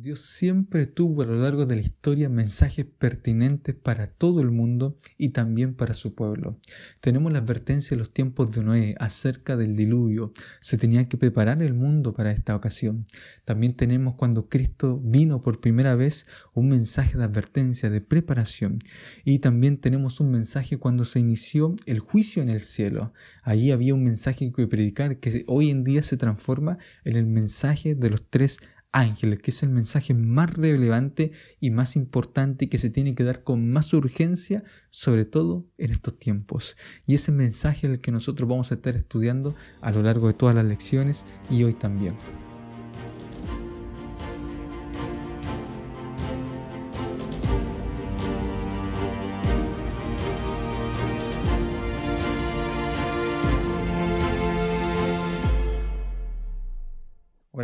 Dios siempre tuvo a lo largo de la historia mensajes pertinentes para todo el mundo y también para su pueblo. Tenemos la advertencia de los tiempos de Noé acerca del diluvio. Se tenía que preparar el mundo para esta ocasión. También tenemos cuando Cristo vino por primera vez un mensaje de advertencia, de preparación. Y también tenemos un mensaje cuando se inició el juicio en el cielo. Allí había un mensaje que predicar que hoy en día se transforma en el mensaje de los tres ángeles, que es el mensaje más relevante y más importante que se tiene que dar con más urgencia, sobre todo en estos tiempos. Y ese mensaje el que nosotros vamos a estar estudiando a lo largo de todas las lecciones y hoy también.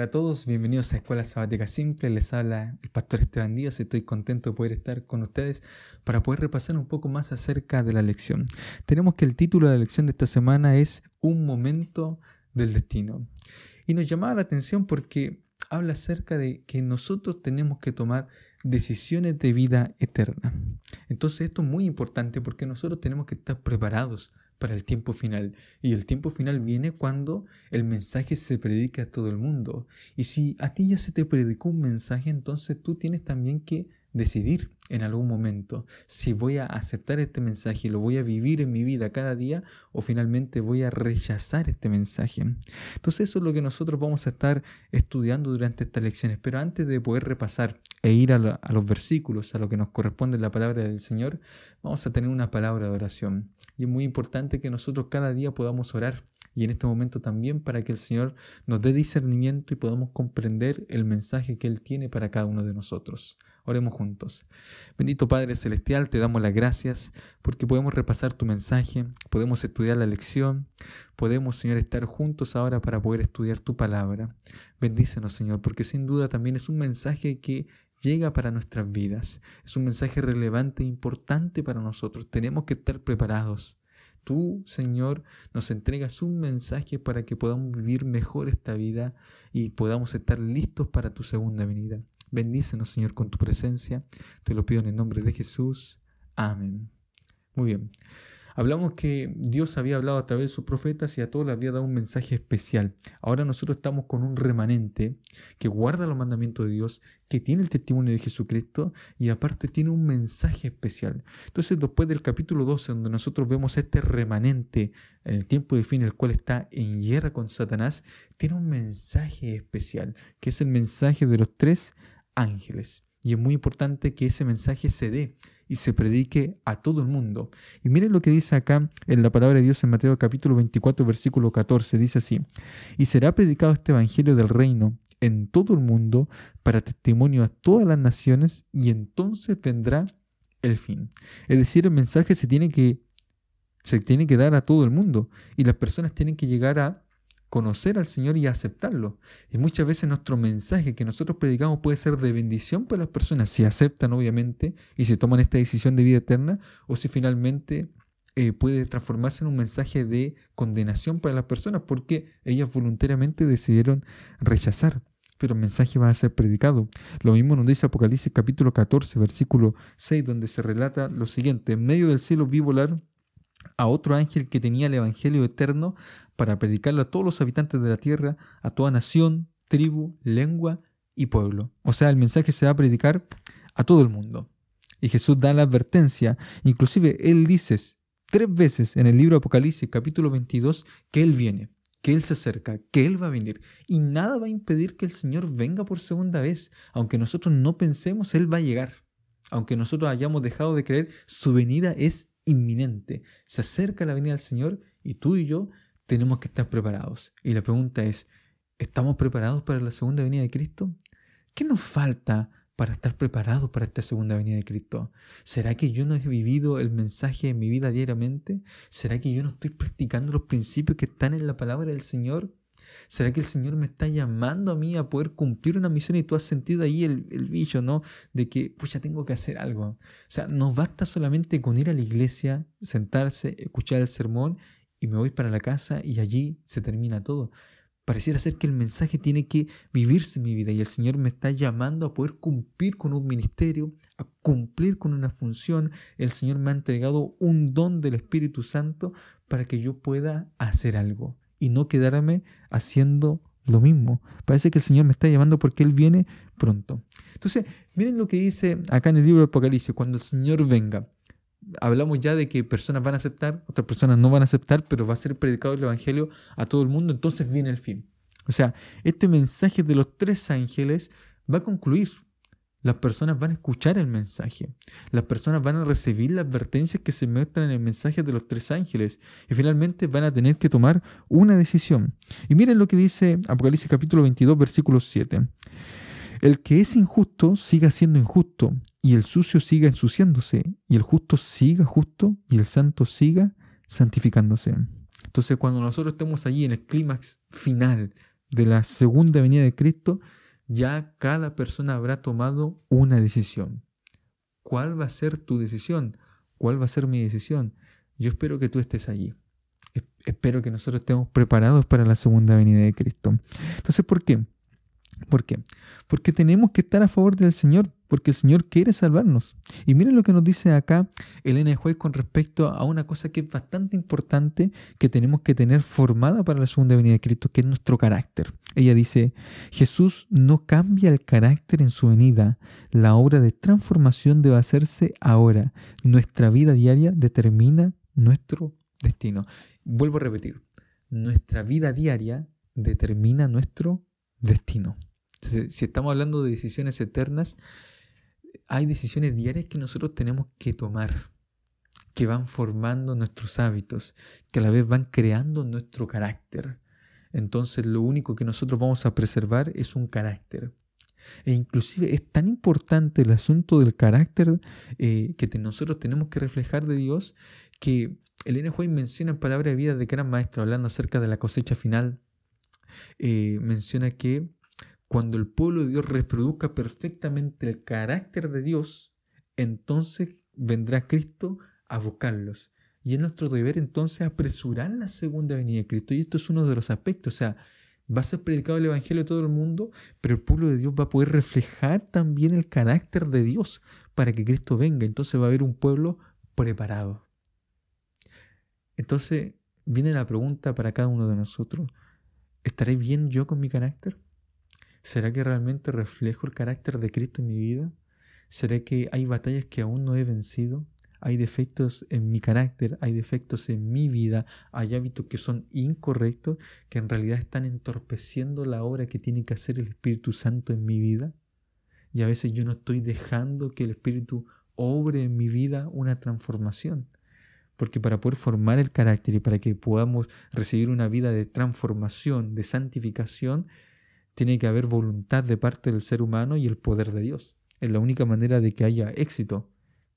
Hola a todos, bienvenidos a Escuela Sabática Simple. Les habla el pastor Esteban Díaz. Estoy contento de poder estar con ustedes para poder repasar un poco más acerca de la lección. Tenemos que el título de la lección de esta semana es Un momento del destino. Y nos llamaba la atención porque habla acerca de que nosotros tenemos que tomar decisiones de vida eterna. Entonces esto es muy importante porque nosotros tenemos que estar preparados para el tiempo final. Y el tiempo final viene cuando el mensaje se predica a todo el mundo. Y si a ti ya se te predicó un mensaje, entonces tú tienes también que decidir en algún momento si voy a aceptar este mensaje y lo voy a vivir en mi vida cada día o finalmente voy a rechazar este mensaje. Entonces eso es lo que nosotros vamos a estar estudiando durante estas lecciones. Pero antes de poder repasar e ir a, los versículos, a lo que nos corresponde en la palabra del Señor, vamos a tener una palabra de oración. Y es muy importante que nosotros cada día podamos orar y en este momento también para que el Señor nos dé discernimiento y podamos comprender el mensaje que Él tiene para cada uno de nosotros. Oremos juntos. Bendito Padre Celestial, te damos las gracias porque podemos repasar tu mensaje, podemos estudiar la lección, podemos, Señor, estar juntos ahora para poder estudiar tu palabra. Bendícenos, Señor, porque sin duda también es un mensaje que llega para nuestras vidas. Es un mensaje relevante e importante para nosotros. Tenemos que estar preparados. Tú, Señor, nos entregas un mensaje para que podamos vivir mejor esta vida y podamos estar listos para tu segunda venida. Bendícenos, Señor, con tu presencia. Te lo pido en el nombre de Jesús. Amén. Muy bien. Hablamos que Dios había hablado a través de sus profetas y a todos les había dado un mensaje especial. Ahora nosotros estamos con un remanente que guarda los mandamientos de Dios, que tiene el testimonio de Jesucristo y aparte tiene un mensaje especial. Entonces después del capítulo 12, donde nosotros vemos este remanente en el tiempo de fin, el cual está en guerra con Satanás, tiene un mensaje especial, que es el mensaje de los tres ángeles. Y es muy importante que ese mensaje se dé y se predique a todo el mundo. Y miren lo que dice acá en la palabra de Dios en Mateo capítulo 24, versículo 14. Dice así, y será predicado este Evangelio del reino en todo el mundo para testimonio a todas las naciones y entonces vendrá el fin. Es decir, el mensaje se tiene que, se tiene que dar a todo el mundo y las personas tienen que llegar a conocer al Señor y aceptarlo. Y muchas veces nuestro mensaje que nosotros predicamos puede ser de bendición para las personas, si aceptan obviamente y se toman esta decisión de vida eterna, o si finalmente eh, puede transformarse en un mensaje de condenación para las personas, porque ellas voluntariamente decidieron rechazar. Pero el mensaje va a ser predicado. Lo mismo nos dice Apocalipsis capítulo 14, versículo 6, donde se relata lo siguiente. En medio del cielo vi volar a otro ángel que tenía el Evangelio eterno para predicarlo a todos los habitantes de la tierra, a toda nación, tribu, lengua y pueblo. O sea, el mensaje se va a predicar a todo el mundo. Y Jesús da la advertencia, inclusive Él dice tres veces en el libro Apocalipsis capítulo 22 que Él viene, que Él se acerca, que Él va a venir. Y nada va a impedir que el Señor venga por segunda vez. Aunque nosotros no pensemos, Él va a llegar. Aunque nosotros hayamos dejado de creer, su venida es inminente. Se acerca la venida del Señor y tú y yo tenemos que estar preparados. Y la pregunta es, ¿estamos preparados para la segunda venida de Cristo? ¿Qué nos falta para estar preparados para esta segunda venida de Cristo? ¿Será que yo no he vivido el mensaje en mi vida diariamente? ¿Será que yo no estoy practicando los principios que están en la palabra del Señor? ¿Será que el Señor me está llamando a mí a poder cumplir una misión y tú has sentido ahí el, el bicho, ¿no? De que, pues ya tengo que hacer algo. O sea, no basta solamente con ir a la iglesia, sentarse, escuchar el sermón y me voy para la casa y allí se termina todo. Pareciera ser que el mensaje tiene que vivirse en mi vida y el Señor me está llamando a poder cumplir con un ministerio, a cumplir con una función. El Señor me ha entregado un don del Espíritu Santo para que yo pueda hacer algo y no quedarme haciendo lo mismo. Parece que el Señor me está llamando porque Él viene pronto. Entonces, miren lo que dice acá en el libro de Apocalipsis, cuando el Señor venga. Hablamos ya de que personas van a aceptar, otras personas no van a aceptar, pero va a ser predicado el Evangelio a todo el mundo, entonces viene el fin. O sea, este mensaje de los tres ángeles va a concluir. Las personas van a escuchar el mensaje. Las personas van a recibir las advertencias que se muestran en el mensaje de los tres ángeles. Y finalmente van a tener que tomar una decisión. Y miren lo que dice Apocalipsis capítulo 22, versículo 7. El que es injusto siga siendo injusto, y el sucio siga ensuciándose, y el justo siga justo, y el santo siga santificándose. Entonces, cuando nosotros estemos allí en el clímax final de la segunda venida de Cristo, ya cada persona habrá tomado una decisión. ¿Cuál va a ser tu decisión? ¿Cuál va a ser mi decisión? Yo espero que tú estés allí. Espero que nosotros estemos preparados para la segunda venida de Cristo. Entonces, ¿por qué? ¿Por qué? Porque tenemos que estar a favor del Señor, porque el Señor quiere salvarnos. Y miren lo que nos dice acá Elena Juez con respecto a una cosa que es bastante importante que tenemos que tener formada para la segunda venida de Cristo, que es nuestro carácter. Ella dice, Jesús no cambia el carácter en su venida. La obra de transformación debe hacerse ahora. Nuestra vida diaria determina nuestro destino. Vuelvo a repetir, nuestra vida diaria determina nuestro destino. Si estamos hablando de decisiones eternas, hay decisiones diarias que nosotros tenemos que tomar, que van formando nuestros hábitos, que a la vez van creando nuestro carácter. Entonces lo único que nosotros vamos a preservar es un carácter. E inclusive es tan importante el asunto del carácter eh, que nosotros tenemos que reflejar de Dios que Elena White menciona en Palabra de Vida de Gran Maestro, hablando acerca de la cosecha final, eh, menciona que cuando el pueblo de Dios reproduzca perfectamente el carácter de Dios, entonces vendrá Cristo a buscarlos. Y es nuestro deber entonces apresurar la segunda venida de Cristo. Y esto es uno de los aspectos. O sea, va a ser predicado el Evangelio a todo el mundo, pero el pueblo de Dios va a poder reflejar también el carácter de Dios para que Cristo venga. Entonces va a haber un pueblo preparado. Entonces viene la pregunta para cada uno de nosotros. ¿Estaré bien yo con mi carácter? ¿Será que realmente reflejo el carácter de Cristo en mi vida? ¿Será que hay batallas que aún no he vencido? Hay defectos en mi carácter, hay defectos en mi vida, hay hábitos que son incorrectos, que en realidad están entorpeciendo la obra que tiene que hacer el Espíritu Santo en mi vida. Y a veces yo no estoy dejando que el Espíritu obre en mi vida una transformación. Porque para poder formar el carácter y para que podamos recibir una vida de transformación, de santificación, tiene que haber voluntad de parte del ser humano y el poder de Dios. Es la única manera de que haya éxito.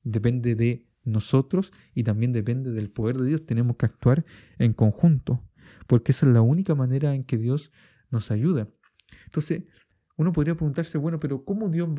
Depende de nosotros y también depende del poder de Dios. Tenemos que actuar en conjunto, porque esa es la única manera en que Dios nos ayuda. Entonces, uno podría preguntarse, bueno, pero ¿cómo Dios